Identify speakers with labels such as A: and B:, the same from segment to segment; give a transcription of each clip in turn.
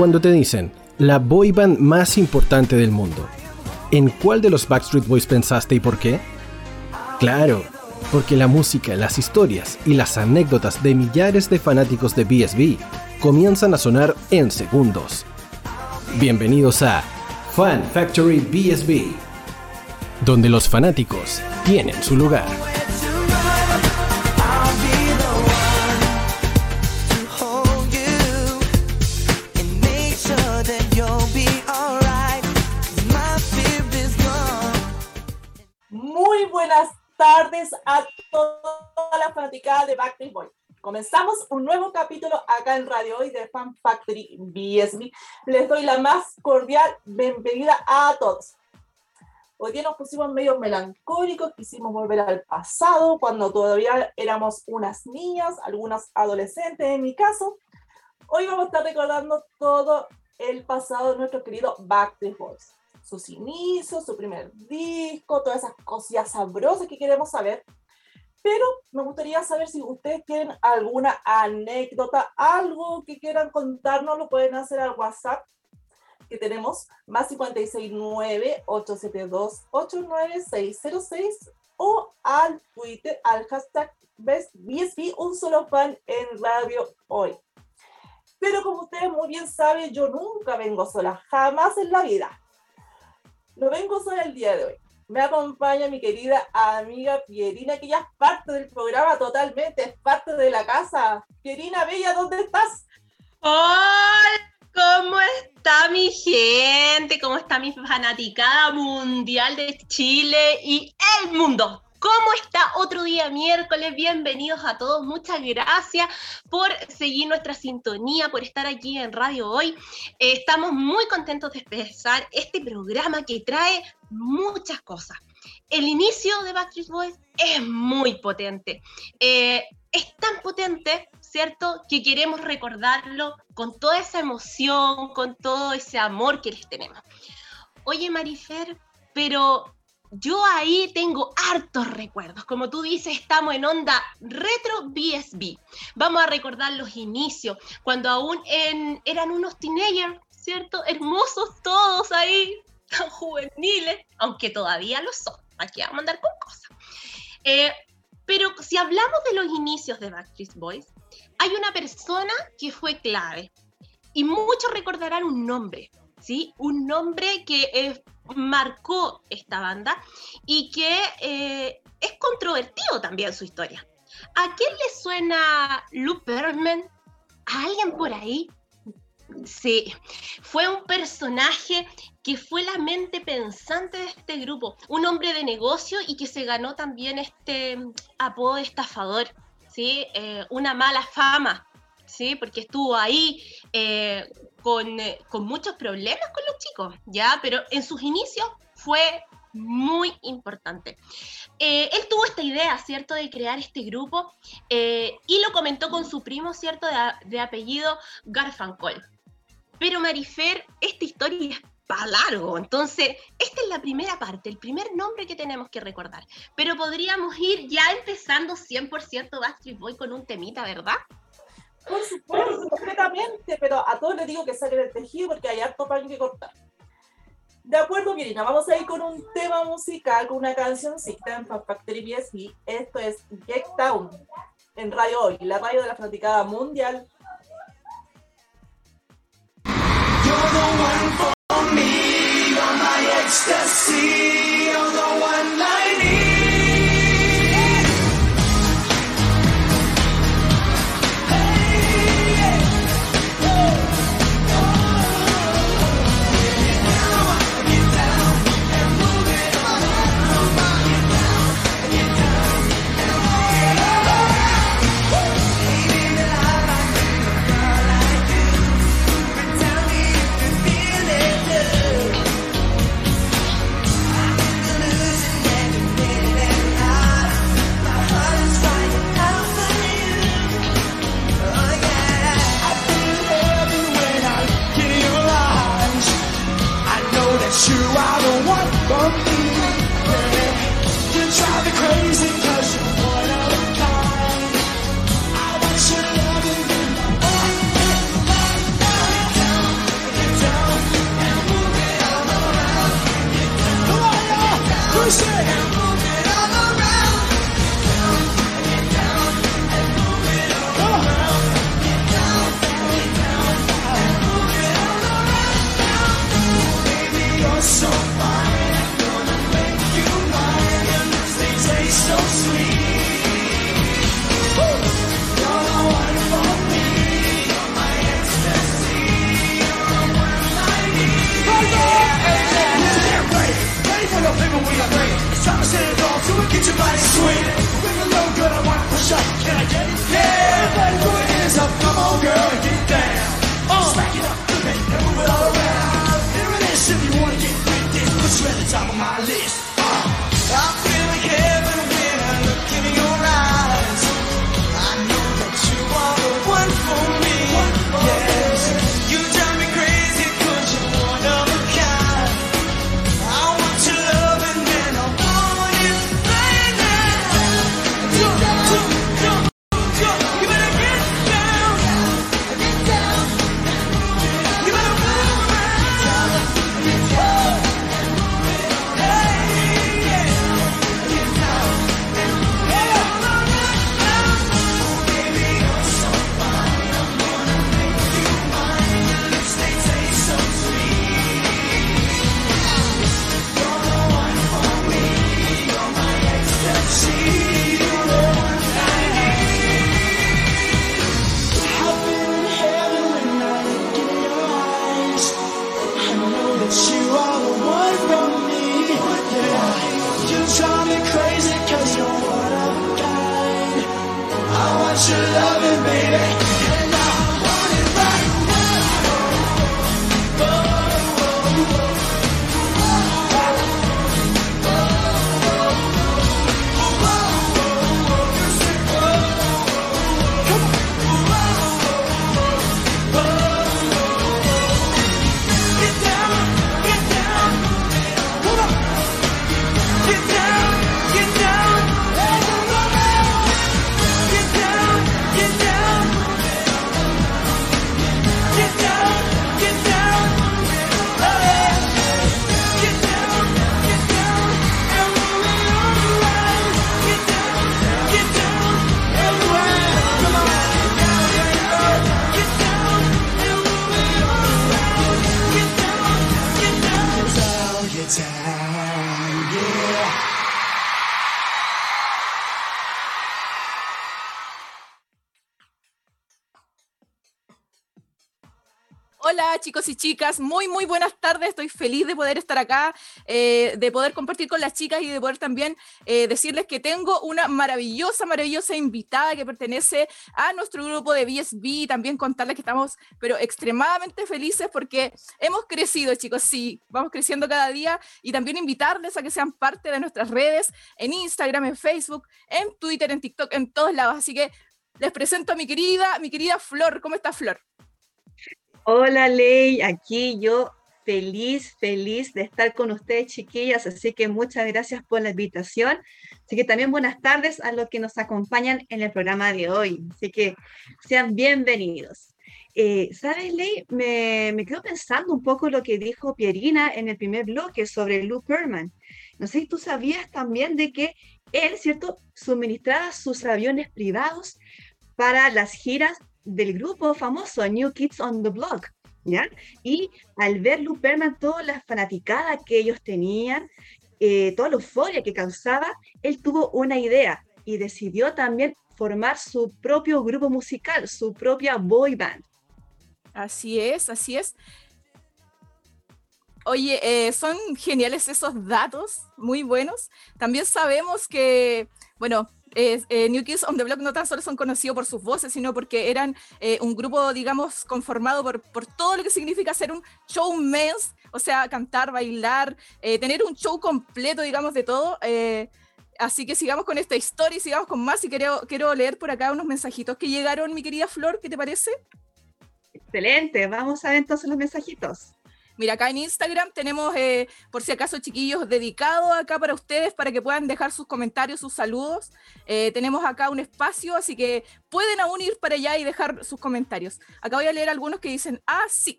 A: Cuando te dicen, la boy band más importante del mundo, ¿en cuál de los Backstreet Boys pensaste y por qué? Claro, porque la música, las historias y las anécdotas de millares de fanáticos de BSB comienzan a sonar en segundos. Bienvenidos a Fan Factory BSB, donde los fanáticos tienen su lugar.
B: A toda la fanaticada de Backstreet Boys. Comenzamos un nuevo capítulo acá en Radio Hoy de Fan Factory BSB. Les doy la más cordial bienvenida a todos. Hoy día nos pusimos medio melancólicos, quisimos volver al pasado, cuando todavía éramos unas niñas, algunas adolescentes en mi caso. Hoy vamos a estar recordando todo el pasado de nuestro querido Backstreet Boys. Sus inicios, su primer disco, todas esas cosillas sabrosas que queremos saber. Pero me gustaría saber si ustedes tienen alguna anécdota, algo que quieran contarnos, lo pueden hacer al WhatsApp que tenemos, más 569-872-89606 o al Twitter, al hashtag BSB, un solo fan en radio hoy. Pero como ustedes muy bien saben, yo nunca vengo sola, jamás en la vida. No vengo sola el día de hoy me acompaña mi querida amiga Pierina, que ya es parte del programa totalmente, es parte de la casa. Pierina Bella, ¿dónde estás?
C: Hola, ¿cómo está mi gente? ¿Cómo está mi fanaticada mundial de Chile y el mundo? ¿Cómo está otro día miércoles? Bienvenidos a todos. Muchas gracias por seguir nuestra sintonía, por estar aquí en Radio Hoy. Eh, estamos muy contentos de empezar este programa que trae muchas cosas. El inicio de Backstreet Boys es muy potente. Eh, es tan potente, ¿cierto?, que queremos recordarlo con toda esa emoción, con todo ese amor que les tenemos. Oye, Marifer, pero yo ahí tengo hartos recuerdos. Como tú dices, estamos en onda retro BSB. Vamos a recordar los inicios, cuando aún eran unos teenagers, ¿cierto? Hermosos todos ahí, tan juveniles, aunque todavía lo son. Aquí vamos a andar con cosas. Eh, pero si hablamos de los inicios de Backstreet Boys, hay una persona que fue clave. Y muchos recordarán un nombre, ¿sí? Un nombre que es marcó esta banda y que eh, es controvertido también su historia. ¿A quién le suena Lou Pearlman? ¿A alguien por ahí? Sí, fue un personaje que fue la mente pensante de este grupo, un hombre de negocio y que se ganó también este apodo de estafador, ¿sí? Eh, una mala fama, ¿sí? Porque estuvo ahí eh, eh, con, muchos problemas con los chicos, ¿ya? Pero en sus inicios fue muy importante. Eh, él tuvo esta idea, ¿cierto?, de crear este grupo y lo comentó con su primo, ¿cierto?, de, de apellido Garfancol. Pero Marifer, esta historia es para largo, entonces esta es la primera parte, el primer nombre que tenemos que recordar. Pero podríamos ir ya empezando 100% Backstreet Boy con un temita, ¿verdad?
B: Por supuesto, completamente, pero a todos les digo que saquen el tejido porque hay harto pan que cortar. De acuerdo, Mirina, vamos a ir con un tema musical, con una canción en Factory BSB. Esto es Get Town en Radio Hoy, la radio de la fanaticada mundial. You're the one for me, you're my ecstasy,
D: chicos y chicas, muy, muy buenas tardes. Estoy feliz de poder estar acá, eh, de poder compartir con las chicas y de poder también eh, decirles que tengo una maravillosa, maravillosa invitada que pertenece a nuestro grupo de BSB. También contarles que estamos, pero extremadamente felices porque hemos crecido, chicos. Sí, vamos creciendo cada día y también invitarles a que sean parte de nuestras redes en Instagram, en Facebook, en Twitter, en TikTok, en todos lados. Así que les presento a mi querida, mi querida Flor. ¿Cómo está Flor?
E: Hola Ley, aquí yo feliz, feliz de estar con ustedes chiquillas, así que muchas gracias por la invitación. Así que también buenas tardes a los que nos acompañan en el programa de hoy, así que sean bienvenidos. Eh, ¿Sabes, Ley? Me, me quedo pensando un poco lo que dijo Pierina en el primer bloque sobre Lou Perman. No sé si tú sabías también de que él, ¿cierto?, suministraba sus aviones privados para las giras del grupo famoso New Kids on the Block, ¿ya? Y al ver Luperman, toda la fanaticada que ellos tenían, eh, toda la euforia que causaba, él tuvo una idea y decidió también formar su propio grupo musical, su propia boy band.
D: Así es, así es. Oye, eh, son geniales esos datos, muy buenos. También sabemos que, bueno, eh, New Kids on the Block no tan solo son conocidos por sus voces, sino porque eran eh, un grupo, digamos, conformado por, por, todo lo que significa ser un showman, o sea, cantar, bailar, eh, tener un show completo, digamos, de todo. así que sigamos con esta historia y sigamos con más. Y quiero, quiero leer por acá unos mensajitos que llegaron, mi querida Flor, ¿qué te parece?
E: Excelente, vamos a ver entonces los mensajitos.
D: Mira, acá en Instagram tenemos, eh, por si acaso, chiquillos, dedicados acá para ustedes, para que puedan dejar sus comentarios, sus saludos. Eh, tenemos acá un espacio, así que pueden aún ir para allá y dejar sus comentarios. Acá voy a leer algunos que dicen, ah, sí.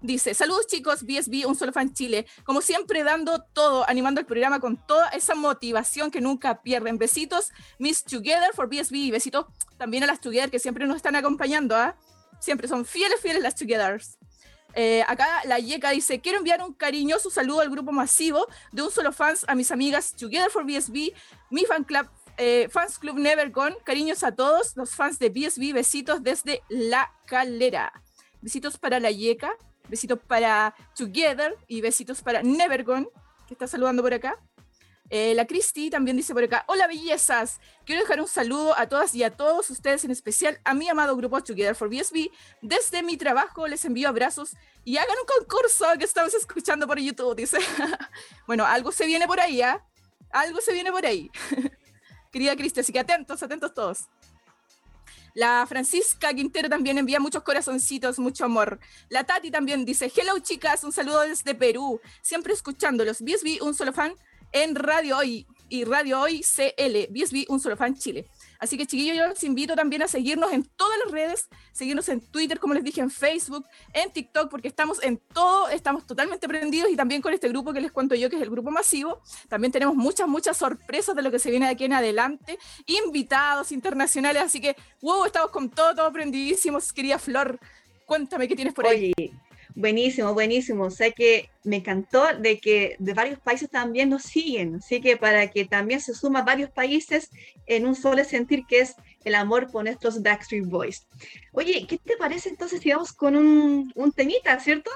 D: Dice, saludos chicos, BSB, un solo fan Chile. Como siempre, dando todo, animando el programa con toda esa motivación que nunca pierden. Besitos, Miss Together for BSB besitos también a las Together que siempre nos están acompañando. ¿ah? Siempre son fieles, fieles las Togethers. Eh, acá la Yeka dice, quiero enviar un cariñoso saludo al grupo masivo de un solo fans a mis amigas Together for BSB, mi fan club, eh, Fans Club Never Gone. Cariños a todos los fans de BSB. Besitos desde La Calera. Besitos para la Yeka, besitos para Together y besitos para Never Gone, que está saludando por acá. Eh, la Cristi también dice por acá, hola bellezas, quiero dejar un saludo a todas y a todos ustedes, en especial a mi amado grupo Together for BSB. Desde mi trabajo les envío abrazos y hagan un concurso que estamos escuchando por YouTube, dice. bueno, algo se viene por ahí, ¿ah? Algo se viene por ahí. Querida Cristi, así que atentos, atentos todos. La Francisca Quintero también envía muchos corazoncitos, mucho amor. La Tati también dice, hello chicas, un saludo desde Perú, siempre escuchándolos. BSB, un solo fan, en Radio Hoy y Radio Hoy CL, BSB, un solo fan Chile. Así que chiquillos, yo los invito también a seguirnos en todas las redes, seguirnos en Twitter, como les dije, en Facebook, en TikTok, porque estamos en todo, estamos totalmente prendidos y también con este grupo que les cuento yo, que es el grupo masivo. También tenemos muchas, muchas sorpresas de lo que se viene de aquí en adelante, invitados internacionales, así que, wow, estamos con todo, todo prendidísimos. Quería Flor, cuéntame qué tienes por ahí.
E: Buenísimo, buenísimo. Sé que me encantó de que de varios países también nos siguen, así que para que también se suman varios países en un solo sentir que es el amor por nuestros Backstreet Boys. Oye, ¿qué te parece entonces si vamos con un, un temita, cierto?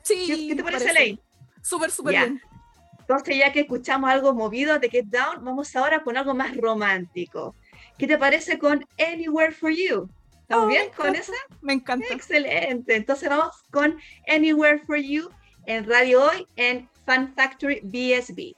D: Sí.
E: ¿Qué, te parece, Ley?
D: Súper, súper bien.
E: Entonces, ya que escuchamos algo movido de Get Down, vamos ahora con algo más romántico. ¿Qué te parece con Anywhere for You? ¿Estamos bien con esa?
D: Me encanta.
E: Excelente. Entonces vamos con Anywhere for You en Radio Hoy en Fan Factory BSB.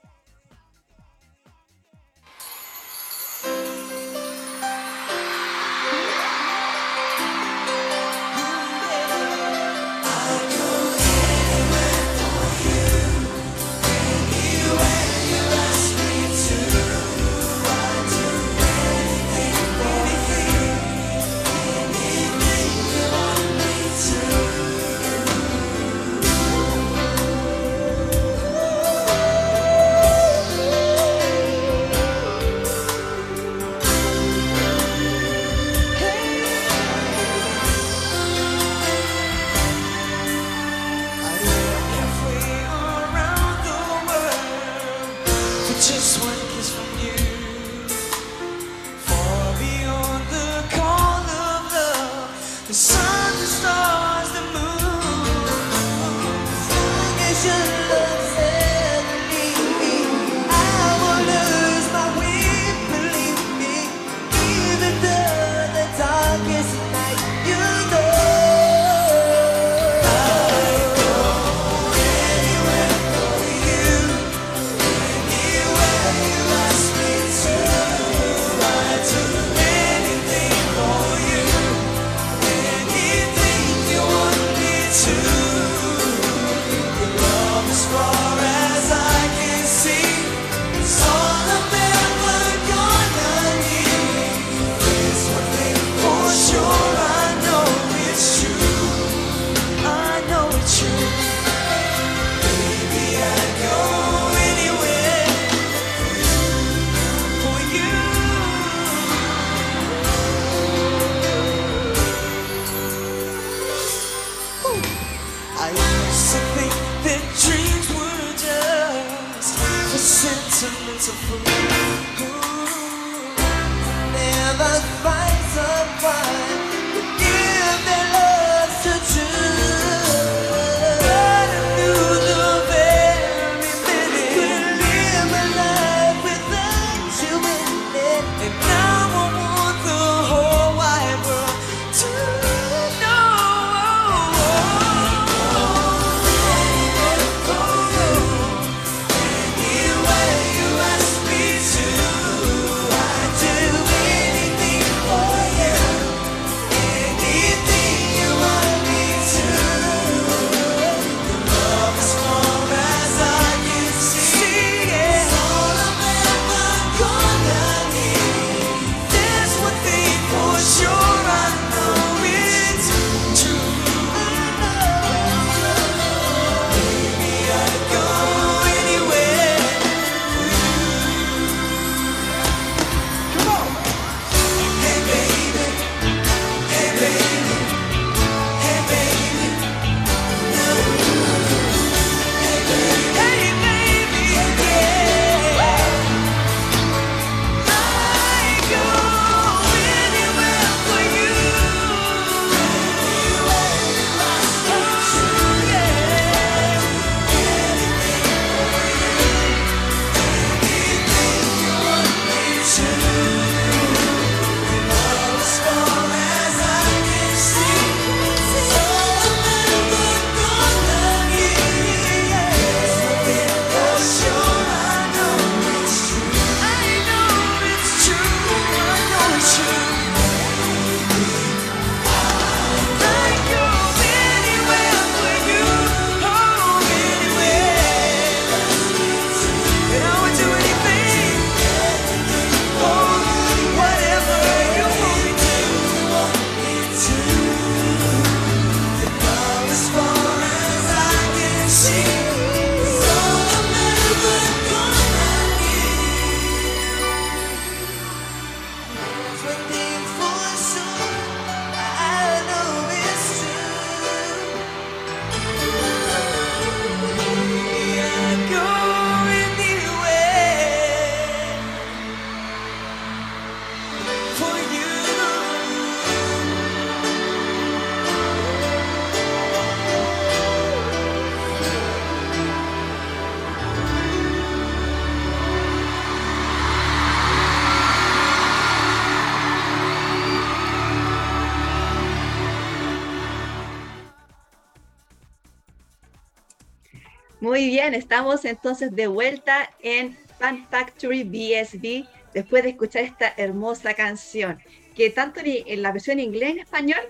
E: Bien, estamos entonces de vuelta en Fan Factory BSB después de escuchar esta hermosa canción, que tanto en la versión en inglés en español,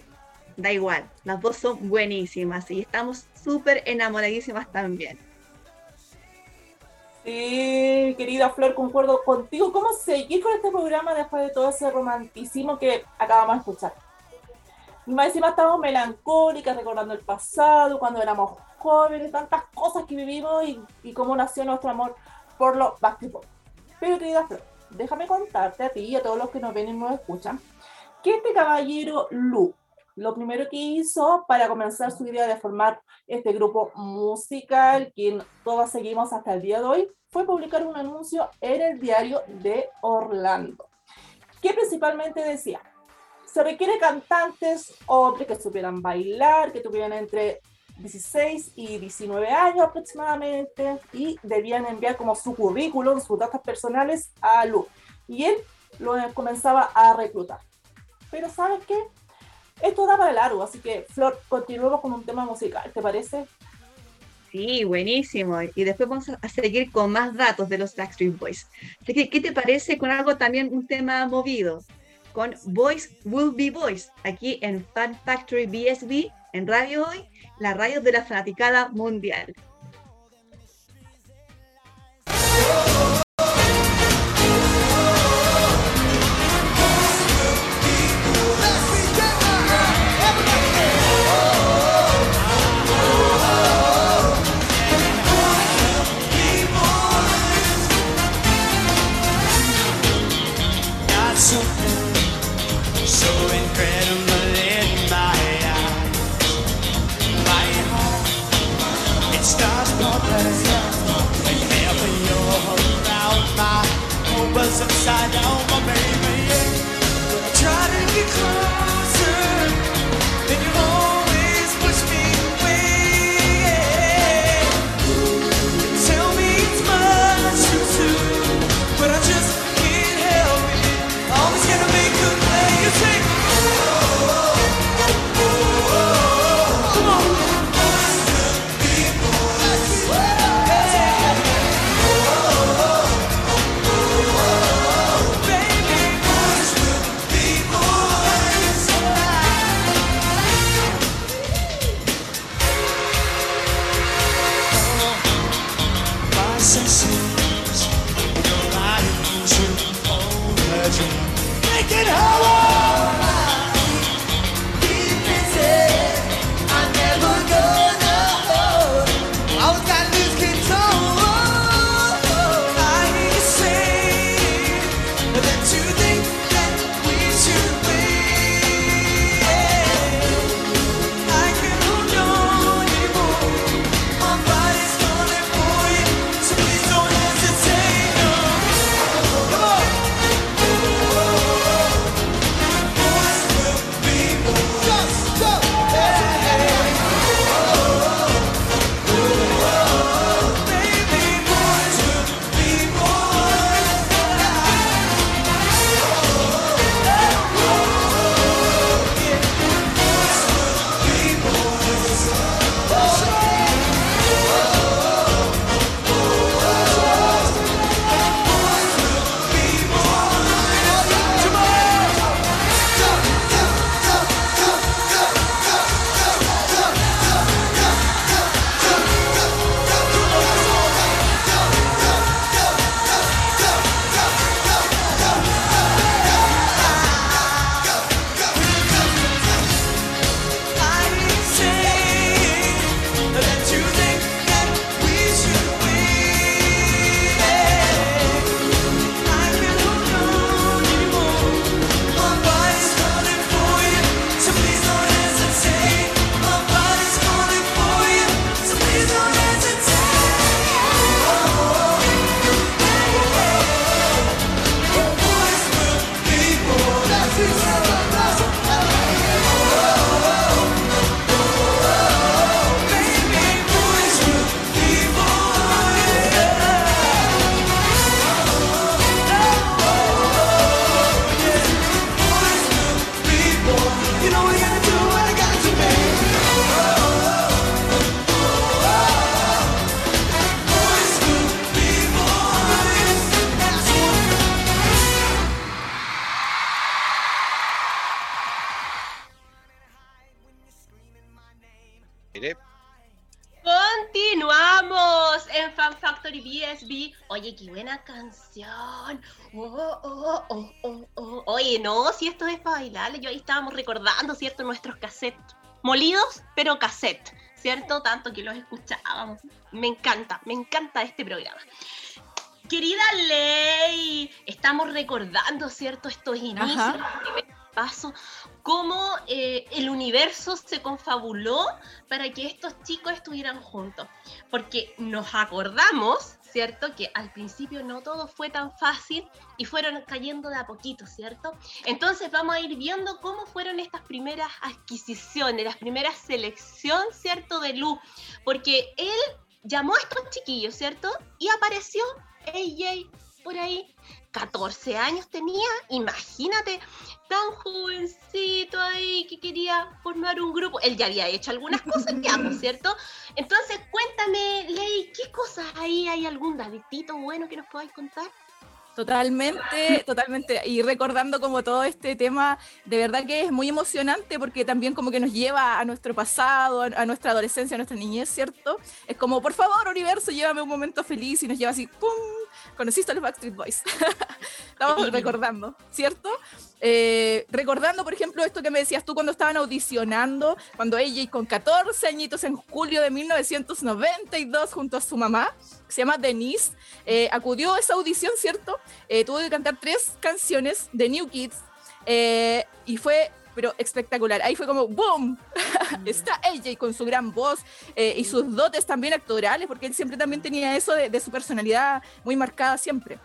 E: da igual, las dos son buenísimas y estamos súper enamoradísimas también.
B: Sí, querida Flor, concuerdo contigo. ¿Cómo seguir con este programa después de todo ese romanticismo que acabamos de escuchar? Y más encima estamos melancólicas, recordando el pasado, cuando éramos jóvenes, tantas cosas que vivimos y, cómo nació nuestro amor por los Boys. Pero querida Flor, déjame contarte a ti y a todos los que nos ven y nos escuchan, que este caballero Lu, lo primero que hizo para comenzar su idea de formar este grupo musical, quien todos seguimos hasta el día de hoy, fue publicar un anuncio en el diario de Orlando, que principalmente decía, se requiere cantantes hombres que supieran bailar, que tuvieran entre 16 y 19 años aproximadamente y debían enviar como su currículum, sus datos personales a Lu. Y él lo comenzaba a reclutar. Pero ¿sabes qué? Esto da para largo, así que Flor, continuemos con un tema musical, ¿te parece?
E: Sí, buenísimo. Y después vamos a seguir con más datos de los Backstreet Boys. ¿Qué, qué te parece con algo también, un tema movido? Con Boys Will Be Boys, aquí en Fan Factory BSB, en Radio Hoy, la radio de la fanaticada mundial.
C: side. Make it Howard! Para bailar. Yo ahí estábamos recordando, ¿cierto? Nuestros cassettes. Molidos, pero cassette, ¿cierto? Tanto que los escuchábamos. Me encanta, me encanta este programa. Querida Ley, estamos recordando, ¿cierto? Estos inicios,
D: Ajá.
C: los primeros pasos, cómo eh, el universo se confabuló para que estos chicos estuvieran juntos. Porque nos acordamos, ¿cierto? Que al principio no todo fue tan fácil y fueron cayendo de a poquito, ¿cierto? Entonces vamos a ir viendo cómo fueron estas primeras adquisiciones, las primeras selección, ¿cierto? De Lu. Porque él llamó a estos chiquillos, ¿cierto? Y apareció AJ por ahí. 14 años tenía, imagínate, tan jovencito ahí que quería formar un grupo. Él ya había hecho algunas cosas ¿no es cierto? Entonces, cuéntame, Ley, ¿qué cosas ahí? ¿Hay algún datito bueno que nos podáis contar?
D: Totalmente, totalmente. Y recordando como todo este tema, de verdad que es muy emocionante porque también como que nos lleva a nuestro pasado, a, a nuestra adolescencia, a nuestra niñez, ¿cierto? Es como, por favor, universo, llévame un momento feliz y nos lleva así, ¡pum! Conociste a los Backstreet Boys. Estamos recordando, ¿cierto? Eh, recordando, por ejemplo, esto que me decías tú cuando estaban audicionando, cuando ella con 14 añitos en julio de 1992 junto a su mamá, que se llama Denise, eh, acudió a esa audición, ¿cierto? Eh, tuvo que cantar tres canciones de New Kids eh, y fue, pero espectacular. Ahí fue como ¡boom! Está AJ con su gran voz eh, y sus dotes también actorales, porque él siempre también tenía eso de, su personalidad muy marcada siempre.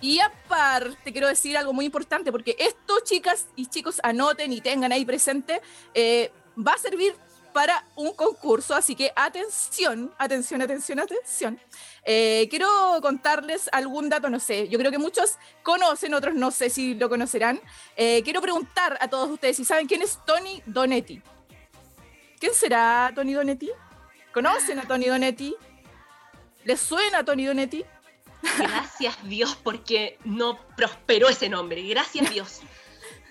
D: Y aparte, quiero decir algo muy importante, porque esto, chicas y chicos, anoten y tengan ahí presente, eh, va a servir para un concurso, así que atención, atención, atención, atención. Eh, quiero contarles algún dato, no sé, yo creo que muchos conocen, otros no sé si lo conocerán. Eh, quiero preguntar a todos ustedes si saben quién es Tony Donetti. ¿Quién será Tony Donetti? ¿Conocen a Tony Donetti? ¿Les suena a Tony Donetti?
C: Gracias Dios porque no prosperó ese nombre. Gracias Dios.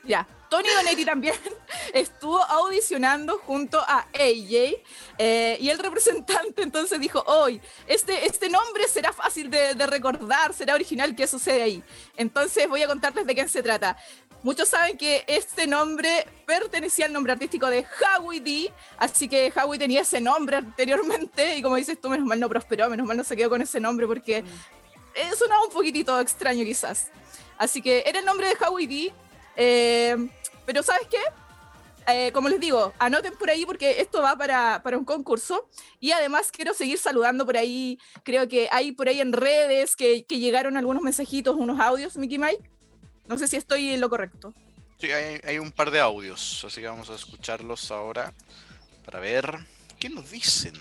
D: Ya, Tony Donetti también estuvo audicionando junto a AJ eh, y el representante entonces dijo, hoy, este, este nombre será fácil de, de recordar, será original, ¿qué sucede ahí? Entonces voy a contarles de qué se trata. Muchos saben que este nombre pertenecía al nombre artístico de Howie D, así que Howie tenía ese nombre anteriormente y como dices tú, menos mal no prosperó, menos mal no se quedó con ese nombre porque eh, sonaba un poquitito extraño quizás. Así que era el nombre de Howie D, eh, pero ¿sabes qué? Eh, como les digo, anoten por ahí porque esto va para, para un concurso y además quiero seguir saludando por ahí, creo que hay por ahí en redes que, que llegaron algunos mensajitos, unos audios, Mickey Mike. No sé si estoy en lo correcto.
F: Sí, hay, hay un par de audios, así que vamos a escucharlos ahora para ver qué nos dicen.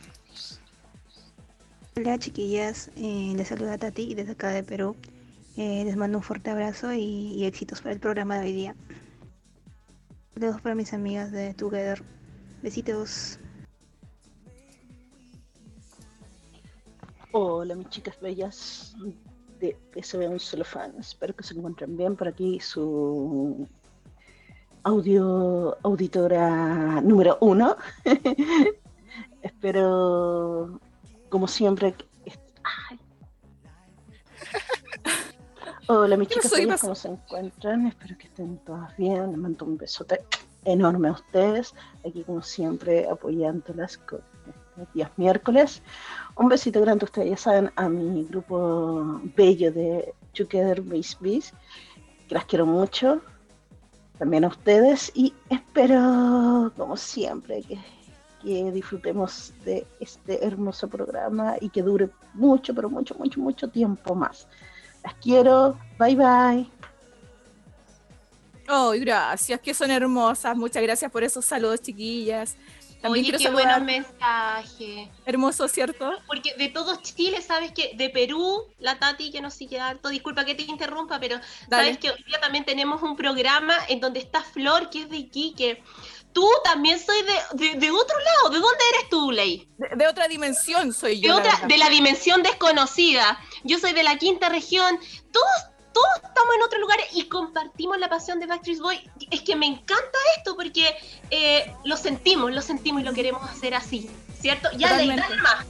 G: Hola chiquillas, eh, les saluda Tati desde acá de Perú. Eh, les mando un fuerte abrazo y, éxitos para el programa de hoy día. Saludos para mis amigas de Together. Besitos.
H: Hola mis chicas bellas de PSB Un Solo Fan. Espero que se encuentren bien. Por aquí su audio auditora número uno. Espero, como siempre, que Ay. Hola mis
D: ¿Qué
H: chicas
D: pasó?
H: ¿cómo se encuentran? Espero que estén todas bien. Les mando un besote enorme a ustedes. Aquí como siempre apoyándolas con los días miércoles. Un besito grande a ustedes, ya saben, a mi grupo bello de Together Base Bees, que las quiero mucho. También a ustedes y espero, como siempre, que, que disfrutemos de este hermoso programa y que dure mucho, pero mucho, mucho, mucho tiempo más. Las quiero. Bye bye.
D: Oh, gracias, que son hermosas. Muchas gracias por esos saludos, chiquillas. También
C: Oye,
D: quiero
C: qué
D: saludar.
C: buenos mensajes.
D: Hermoso, ¿cierto?
C: Porque de todo Chile, sabes que de Perú, la Tati que nos sigue harto, disculpa que te interrumpa, pero
D: Dale.
C: sabes que hoy día también tenemos un programa en donde está Flor, que es de Iquique. Tú también soy de, de, de otro lado. ¿De dónde eres tú, Ley?
D: De, de otra dimensión soy
C: De
D: yo. la
C: otra,
D: verdad.
C: de la dimensión desconocida. Yo soy de la quinta región. Todos
I: todos estamos en otros lugares y compartimos la pasión de Backstreet Boy. Es que me encanta esto porque eh, lo sentimos, lo sentimos y lo queremos hacer así, ¿cierto? Ya
D: Totalmente.
I: de más.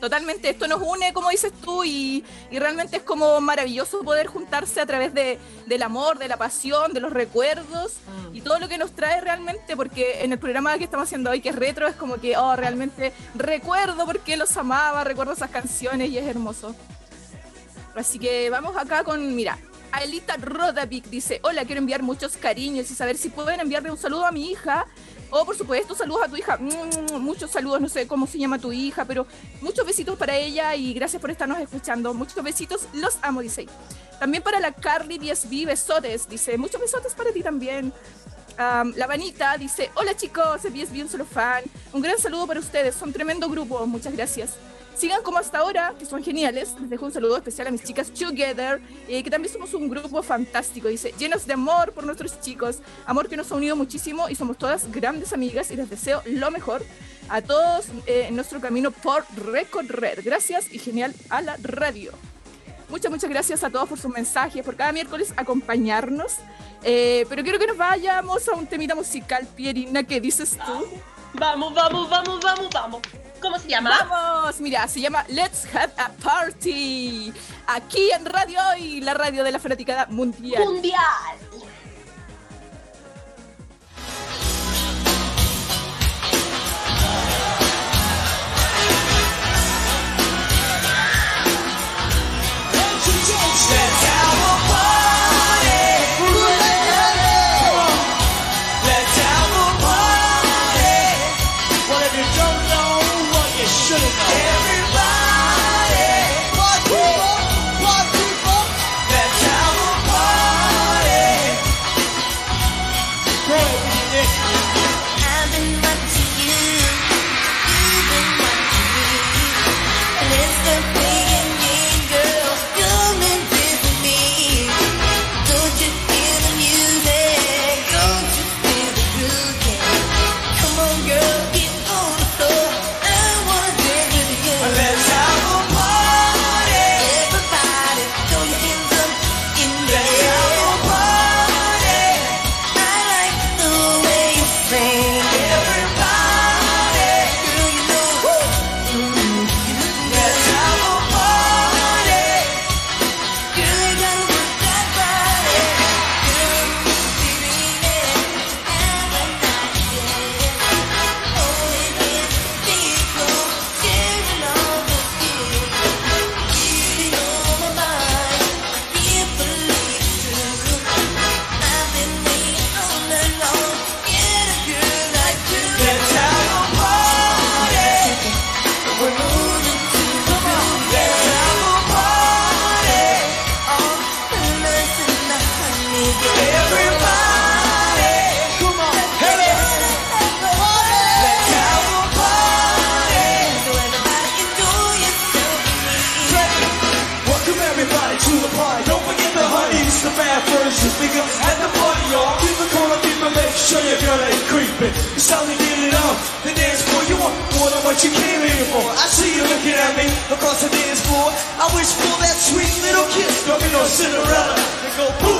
D: Totalmente, esto nos une, como dices tú, y, y realmente es como maravilloso poder juntarse a través de, del amor, de la pasión, de los recuerdos y todo lo que nos trae realmente, porque en el programa que estamos haciendo hoy, que es retro, es como que, oh, realmente recuerdo porque los amaba, recuerdo esas canciones y es hermoso. Así que vamos acá con, mira, Aelita Rodavic dice, hola, quiero enviar muchos cariños y saber si pueden enviarle un saludo a mi hija. O por supuesto, saludos a tu hija. Muchos saludos, no sé cómo se llama tu hija, pero muchos besitos para ella y gracias por estarnos escuchando. Muchos besitos, los amo, dice. También para la Carly DSB, besotes, dice. Muchos besotes para ti también. Am, la Vanita dice, hola chicos, BSB un solo fan. Un gran saludo para ustedes, son tremendo grupo, muchas gracias. Sigan como hasta ahora, que son geniales. Les dejo un saludo especial a mis chicas Together, eh, que también somos un grupo fantástico. Dice, llenos de amor por nuestros chicos, amor que nos ha unido muchísimo y somos todas grandes amigas y les deseo lo mejor a todos eh, en nuestro camino por recorrer. Gracias y genial a la radio. Muchas, muchas gracias a todos por sus mensajes, por cada miércoles acompañarnos. Eh, pero quiero que nos vayamos a un temita musical, Pierina, ¿qué dices tú?
I: Vamos, vamos, vamos, vamos, vamos. ¿Cómo se llama?
D: Vamos, mira, se llama Let's Have a Party. Aquí en Radio Hoy, la radio de la fanaticada mundial.
I: Mundial.
J: I wish for that sweet little kiss. Don't be no Cinderella. And go poof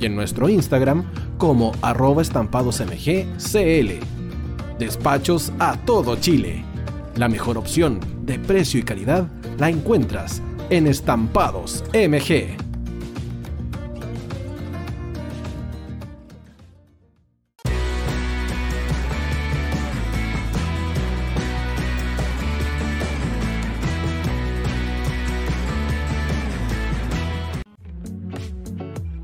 A: y en nuestro Instagram como arroba estampadosmgcl. Despachos a todo Chile. La mejor opción de precio y calidad la encuentras en Estampados MG.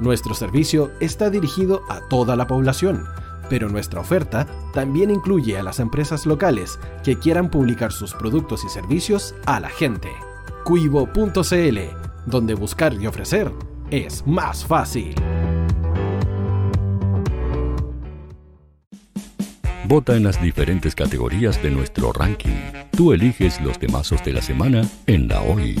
A: Nuestro servicio está dirigido a toda la población, pero nuestra oferta también incluye a las empresas locales que quieran publicar sus productos y servicios a la gente. Cuivo.cl, donde buscar y ofrecer es más fácil.
K: Vota en las diferentes categorías de nuestro ranking. Tú eliges los temazos de la semana en la hoy.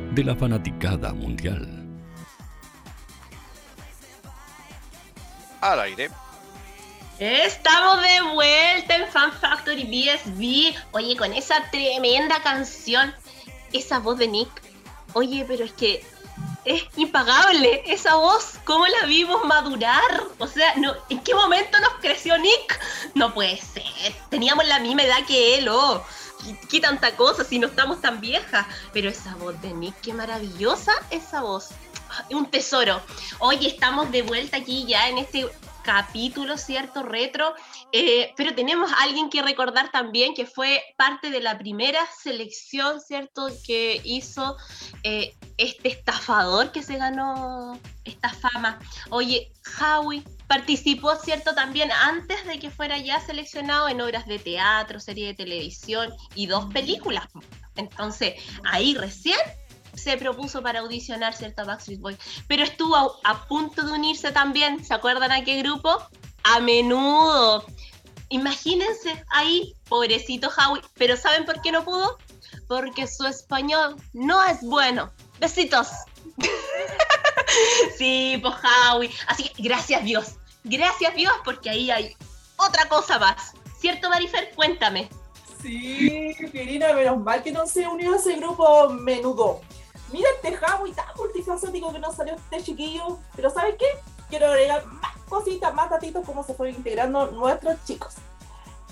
K: de la fanaticada mundial.
L: Al aire.
C: Estamos de vuelta en Fan Factory BSB. Oye, con esa tremenda canción, esa voz de Nick. Oye, pero es que es impagable esa voz. ¿Cómo la vimos madurar? O sea, no, ¿en qué momento nos creció Nick? No puede ser. Teníamos la misma edad que él, oh. ¿Qué, tanta cosa si no estamos tan viejas? Pero esa voz de Nick, qué maravillosa esa voz. Un tesoro. Oye, estamos de vuelta aquí ya en este capítulo, ¿cierto? Retro. Eh, pero tenemos a alguien que recordar también que fue parte de la primera selección, ¿cierto? Que hizo eh, este estafador que se ganó esta fama. Oye, Howie participó, ¿cierto? También antes de que fuera ya seleccionado en obras de teatro, serie de televisión y dos películas. Entonces, ahí recién se propuso para audicionar, ¿cierto? A Backstreet Boys. Pero estuvo a, a, punto de unirse también, ¿se acuerdan a qué grupo? A menudo. Imagínense ahí, pobrecito Howie. Pero ¿saben por qué no pudo? Porque su español no es bueno. Besitos. sí, pues Howie. Así que gracias Dios. Gracias Dios porque ahí hay otra cosa más. ¿Cierto, Marifer? Cuéntame.
B: Sí, Pirina, menos mal que no se unió a ese grupo menudo. Mira este Howie tan multifacético que nos salió este chiquillo. Pero ¿sabes qué? Quiero agregar más cositas, más datitos cómo se fueron integrando nuestros chicos.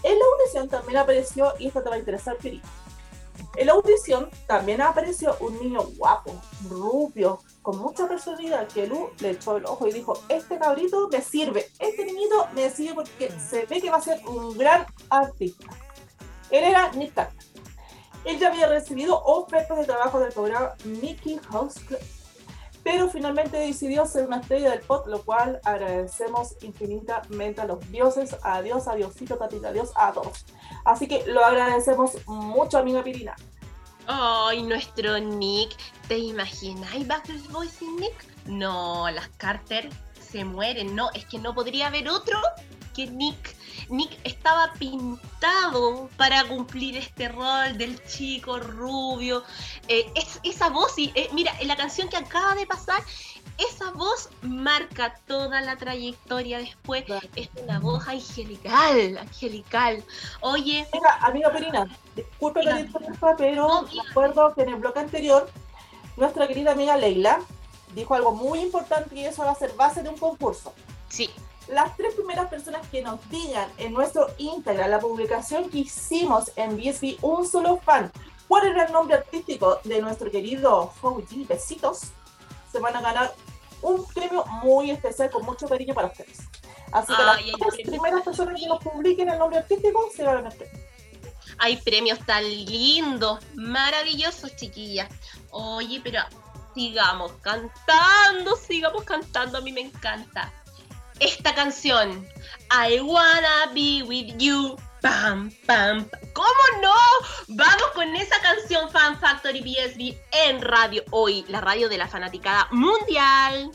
B: En la audición también apareció, y esto te va a interesar, Pirina. En la audición también apareció un niño guapo, rubio, con mucha personalidad, que Lu le echó el ojo y dijo, este cabrito me sirve, este niñito me sirve porque se ve que va a ser un gran artista. Él era Nick Carter. Él ya había recibido ofertas de trabajo del programa Mickey House pero finalmente decidió ser una estrella del pop, lo cual agradecemos infinitamente a los dioses, a Dios, a Diosito, Tatita, a Dios, a todos. Así que lo agradecemos mucho, amiga Pirina.
C: Ay, nuestro Nick. ¿Te imagináis Backstreet Boys sin Nick? No, las Carter se mueren. No, es que no podría haber otro que Nick. Nick estaba pintado para cumplir este rol del chico rubio. Eh, es, esa voz, y eh, mira, en la canción que acaba de pasar, esa voz marca toda la trayectoria después. Es una voz angelical, angelical. Oye.
B: Mira, amiga Perina, disculpe que interrumpa, pero no, me acuerdo que en el bloque anterior, nuestra querida amiga Leila dijo algo muy importante y eso va a ser base de un concurso.
C: Sí
B: las tres primeras personas que nos digan en nuestro Instagram la publicación que hicimos en BSB Un Solo Fan, cuál era el nombre artístico de nuestro querido Howie Besitos, se van a ganar un premio muy especial con mucho cariño para ustedes. Así que
C: Ay,
B: las tres primeras personas que nos publiquen el nombre artístico se ganan el premio.
C: Hay premios tan lindos, maravillosos, chiquillas. Oye, pero sigamos cantando, sigamos cantando, a mí me encanta esta canción. I wanna be with you. Pam, pam. ¿Cómo no? Vamos con esa canción Fan Factory BSB en radio hoy, la radio de la fanaticada mundial.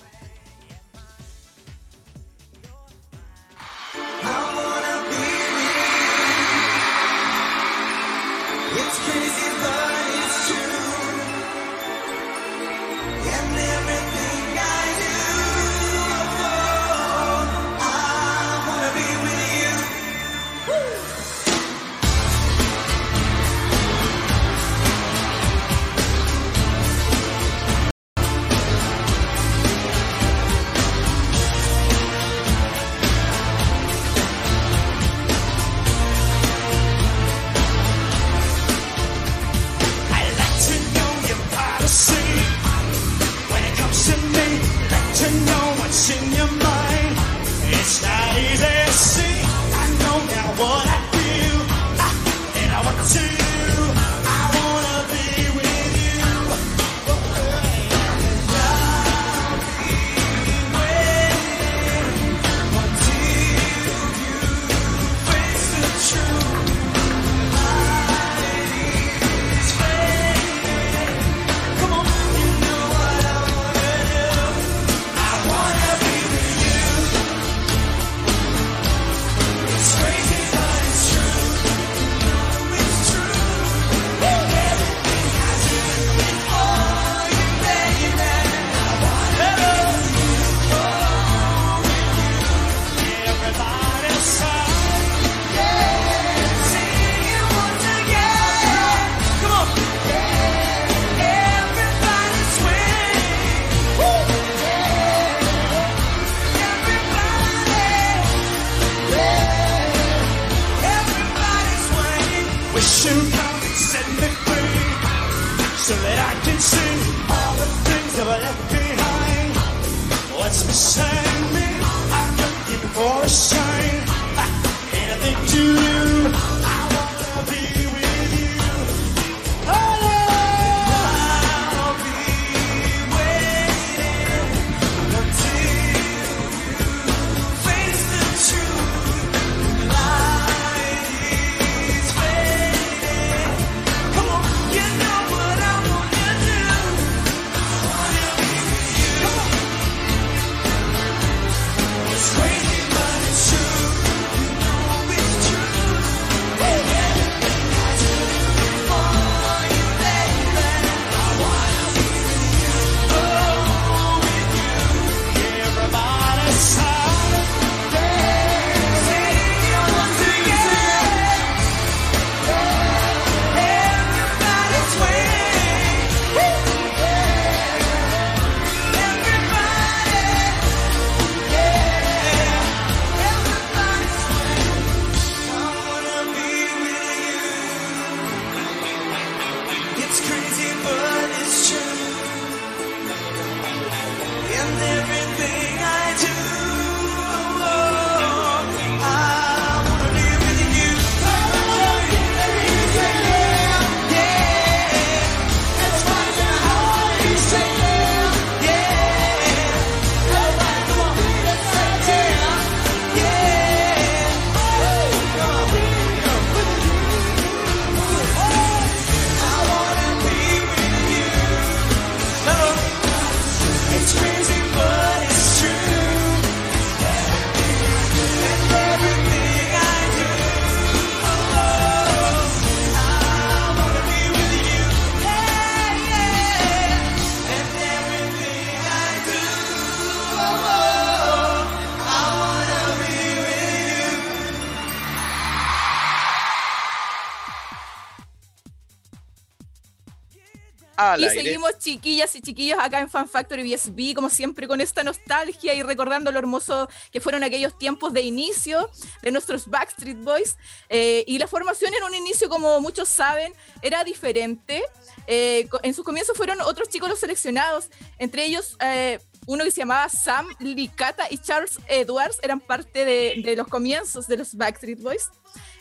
D: Chiquillas y chiquillos acá en Fan Factory BSB, como siempre con esta nostalgia y recordando lo hermoso que fueron aquellos tiempos de inicio de nuestros Backstreet Boys. Eh, y la formación en un inicio, como muchos saben, era diferente. Eh, en sus comienzos fueron otros chicos los seleccionados, entre ellos eh, uno que se llamaba Sam Licata y Charles Edwards, eran parte de, de los comienzos de los Backstreet Boys.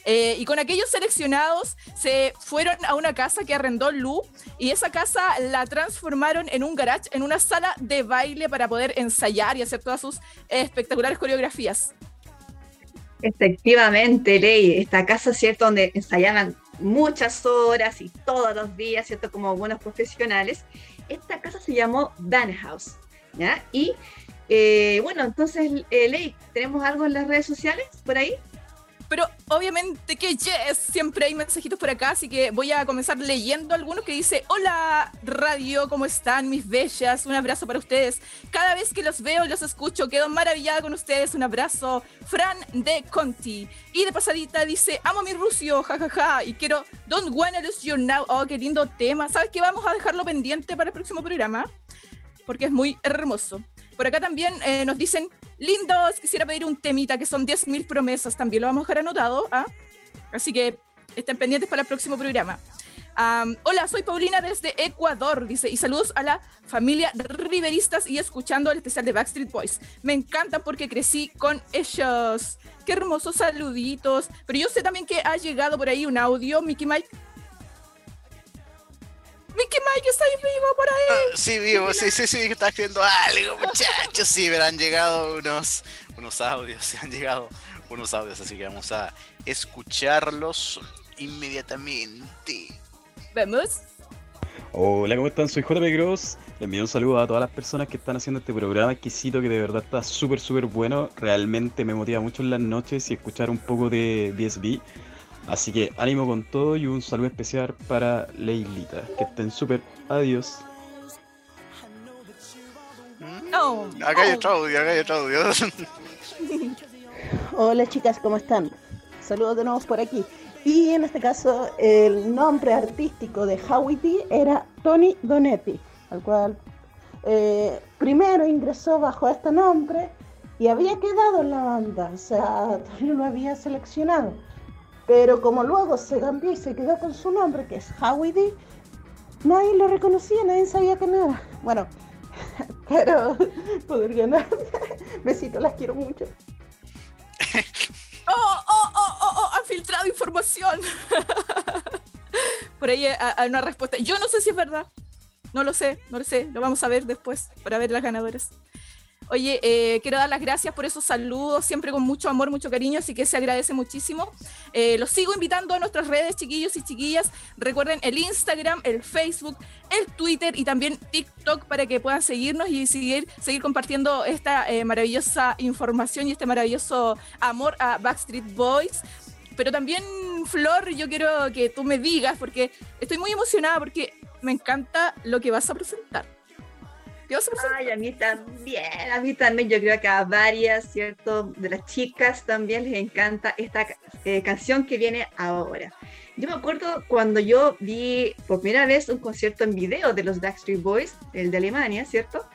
D: Eh, y con aquellos seleccionados se fueron a una casa que arrendó Lu y esa casa la transformaron en un garage, en una sala de baile para poder ensayar y hacer todas sus espectaculares coreografías.
E: Efectivamente, Ley, esta casa, ¿cierto? Donde ensayaban muchas horas y todos los días, ¿cierto? Como buenos profesionales. Esta casa se llamó Dan House, Y eh, bueno, entonces, eh, Ley, ¿tenemos algo en las redes sociales por ahí?
D: Pero obviamente que yes, siempre hay mensajitos por acá, así que voy a comenzar leyendo algunos que dice, hola radio, ¿cómo están mis bellas? Un abrazo para ustedes. Cada vez que los veo los escucho, quedo maravillada con ustedes. Un abrazo. Fran de Conti. Y de pasadita dice, amo a mi Rusio, jajaja, y quiero Don't Wanna Lose You Now. Oh, qué lindo tema. ¿Sabes qué? Vamos a dejarlo pendiente para el próximo programa, porque es muy hermoso. Por acá también eh, nos dicen, lindos, quisiera pedir un temita que son 10.000 promesas, también lo vamos a dejar anotado, ¿ah? Así que estén pendientes para el próximo programa. Am, hola, soy Paulina desde Ecuador, dice, y saludos a la familia Riveristas y escuchando el especial de Backstreet Boys. Me encantan porque crecí con ellos. Qué hermosos saluditos. Pero yo sé también que ha llegado por ahí un audio, Mickey Mike. Mickey Mike está ahí vivo por ahí.
L: Sí, vivo, sí, sí, sí, está haciendo algo, muchachos. Sí, pero han llegado unos, unos audios, han llegado unos audios, así que vamos a escucharlos inmediatamente.
D: Vamos.
M: Hola, ¿cómo están? Soy JP Gross. Les envío un saludo a todas las personas que están haciendo este programa exquisito que de verdad está súper, súper bueno. Realmente me motiva mucho en las noches y escuchar un poco de DSB. Así que ánimo con todo y un saludo especial para Leilita. Que estén súper. Adiós.
D: No.
L: Acá hay otro audio, acá hay otro audio.
H: Hola chicas, ¿cómo están? Saludos de nuevo por aquí. Y en este caso, el nombre artístico de Howie D era Tony Donetti, al cual eh, primero ingresó bajo este nombre y había quedado en la banda, o sea, Tony lo había seleccionado. Pero como luego se cambió y se quedó con su nombre, que es Howie D, nadie lo reconocía, nadie sabía que era. Bueno, pero poder ganar. Besitos, las quiero mucho.
D: ¡Oh, oh, oh, oh, oh! Han filtrado información. Por ahí hay una respuesta. Yo no sé si es verdad. No lo sé, no lo sé. Lo vamos a ver después para ver las ganadoras. Oye, eh, quiero dar las gracias por esos saludos, siempre con mucho amor, mucho cariño, así que se agradece muchísimo. Eh, los sigo invitando a nuestras redes, chiquillos y chiquillas. Recuerden el Instagram, el Facebook, el Twitter y también TikTok para que puedan seguirnos y seguir, seguir compartiendo esta eh, maravillosa información y este maravilloso amor a Backstreet Boys. Pero también, Flor, yo quiero que tú me digas, porque estoy muy emocionada, porque me encanta lo que vas a presentar.
E: Ay, a mí también, a mí también, yo creo que a varias, ¿cierto? De las chicas también les encanta esta eh, canción que viene ahora. Yo me acuerdo cuando yo vi por primera vez un concierto en video de los Backstreet Boys, el de Alemania, ¿cierto?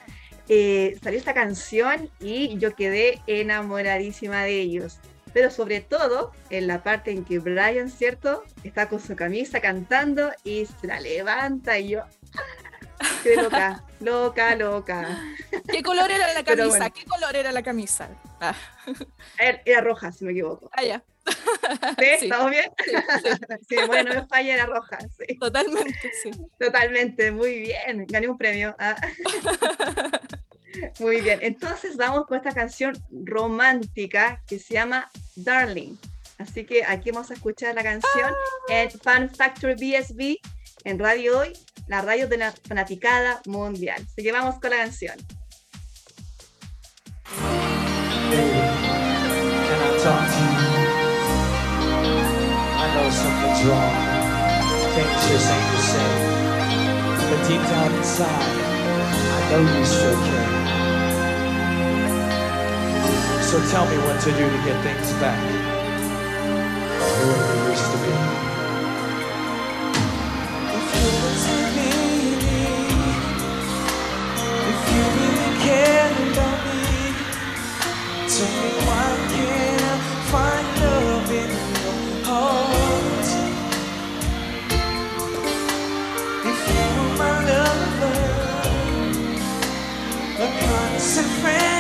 E: Eh, salió esta canción y yo quedé enamoradísima de ellos. Pero sobre todo en la parte en que Brian, ¿cierto? Está con su camisa cantando y se la levanta y yo... Qué loca, loca, loca.
D: ¿Qué color era la camisa? ¿Qué color era la camisa? Ah.
E: Era, roja, si me equivoco.
D: Ah, ya.
E: ¿Sí? ¿Estamos bien? Sí, bueno, no me falla, era roja.
D: Totalmente, sí.
E: Totalmente, muy bien. Gané un premio. Ah. Muy bien, entonces vamos con esta canción romántica que se llama Darling. Así que aquí vamos a escuchar la canción en Fan Factory BSB en Radio Hoy la radio de la fanaticada mundial. Así que vamos con la canción.
N: So tell me what to do to get things back. Used to be. Can't I find love in your heart? If you my lover, a constant friend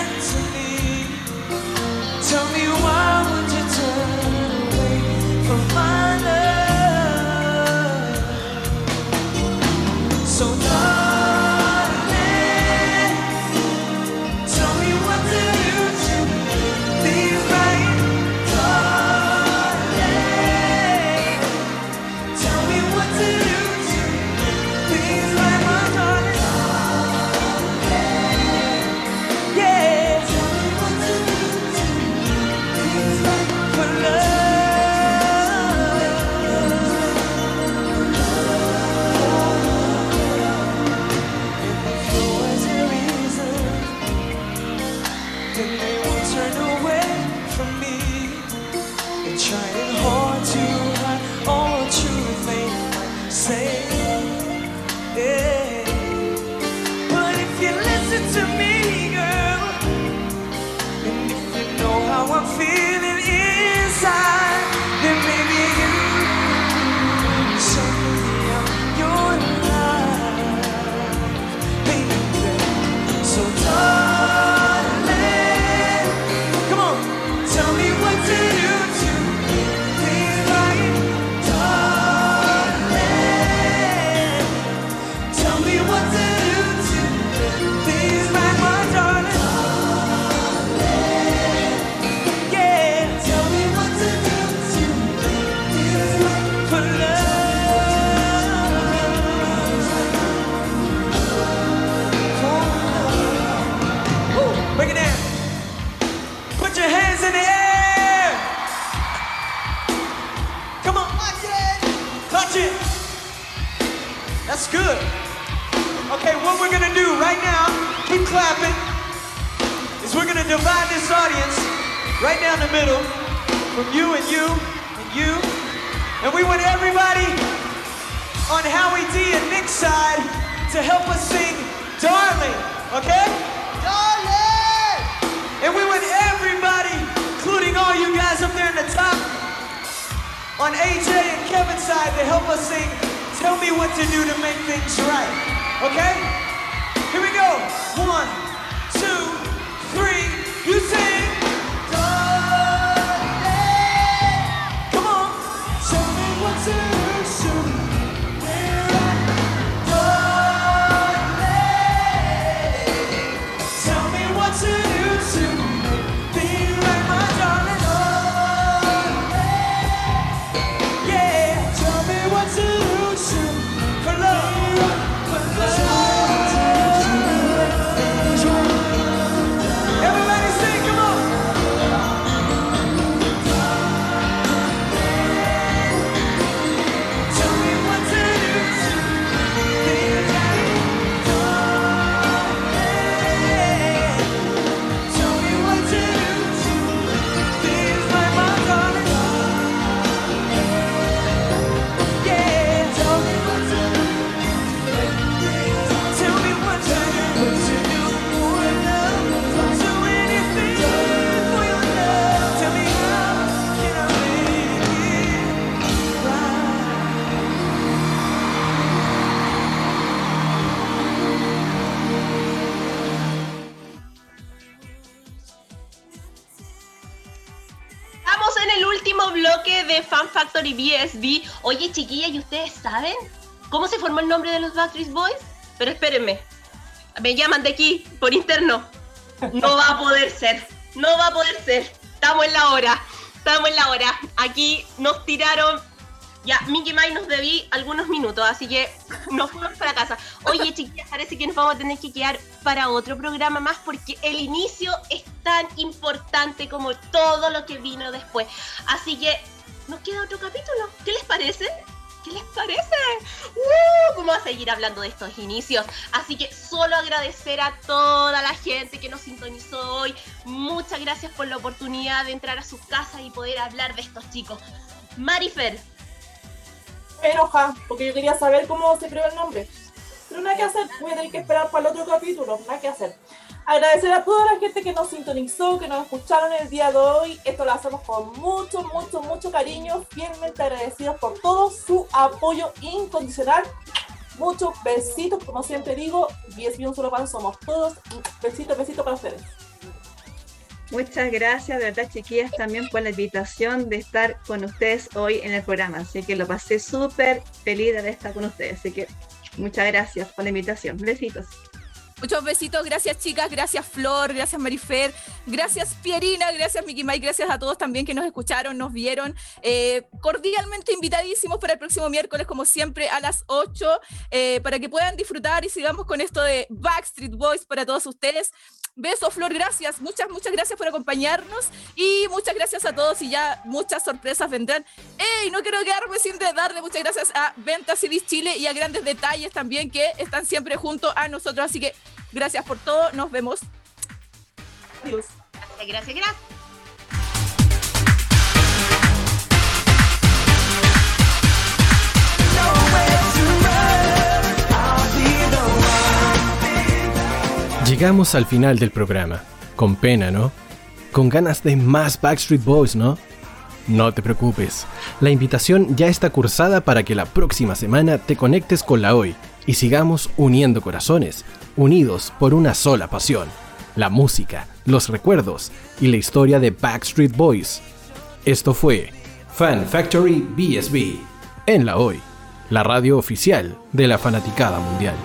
C: Factory BSB. Oye, chiquillas, ¿y ustedes saben cómo se formó el nombre de los Backstreet Boys? Pero espérenme, me llaman de aquí por interno. No va a poder ser, no va a poder ser. Estamos en la hora, estamos en la hora. Aquí nos tiraron. Ya, Mickey Mouse nos debí algunos minutos, así que nos fuimos para casa. Oye, chiquillas, parece que nos vamos a tener que quedar para otro programa más porque el inicio es tan importante como todo lo que vino después. Así que nos queda otro capítulo. ¿Qué les parece? ¿Qué les parece? ¡Uh! Vamos a seguir hablando de estos inicios. Así que solo agradecer a toda la gente que nos sintonizó hoy. Muchas gracias por la oportunidad de entrar a sus casas y poder hablar de estos chicos. Marifer,
B: enoja, porque yo quería saber cómo se creó el nombre. Pero nada que hacer, voy a tener que esperar para el otro capítulo, nada que hacer. Agradecer a toda la gente que nos sintonizó, que nos escucharon el día de hoy. Esto lo hacemos con mucho, mucho, mucho cariño. Fielmente agradecidos por todo su apoyo incondicional. Muchos besitos, como siempre digo. 10 un solo pan somos todos. Besitos, besitos para ustedes.
E: Muchas gracias, de verdad, chiquillas, también por la invitación de estar con ustedes hoy en el programa. Así que lo pasé súper feliz de estar con ustedes. Así que muchas gracias por la invitación. Besitos.
D: Muchos besitos, gracias chicas, gracias Flor, gracias Marifer, gracias Pierina, gracias Mickey Mike, gracias a todos también que nos escucharon, nos vieron. Eh, cordialmente invitadísimos para el próximo miércoles, como siempre, a las 8, eh, para que puedan disfrutar y sigamos con esto de Backstreet Boys para todos ustedes. Besos, Flor, gracias, muchas, muchas gracias por acompañarnos y muchas gracias a todos. Y ya muchas sorpresas vendrán. ¡Ey! No quiero quedarme sin darle muchas gracias a Ventas Civis Chile y a Grandes Detalles también que están siempre junto a nosotros, así que gracias por todo, nos vemos.
B: Adiós.
C: gracias, gracias, gracias.
A: Llegamos al final del programa. Con pena, ¿no? Con ganas de más Backstreet Boys, ¿no? No te preocupes. La invitación ya está cursada para que la próxima semana te conectes con la hoy y sigamos uniendo corazones, unidos por una sola pasión. La música, los recuerdos y la historia de Backstreet Boys. Esto fue Fan Factory BSB en la hoy, la radio oficial de la fanaticada mundial.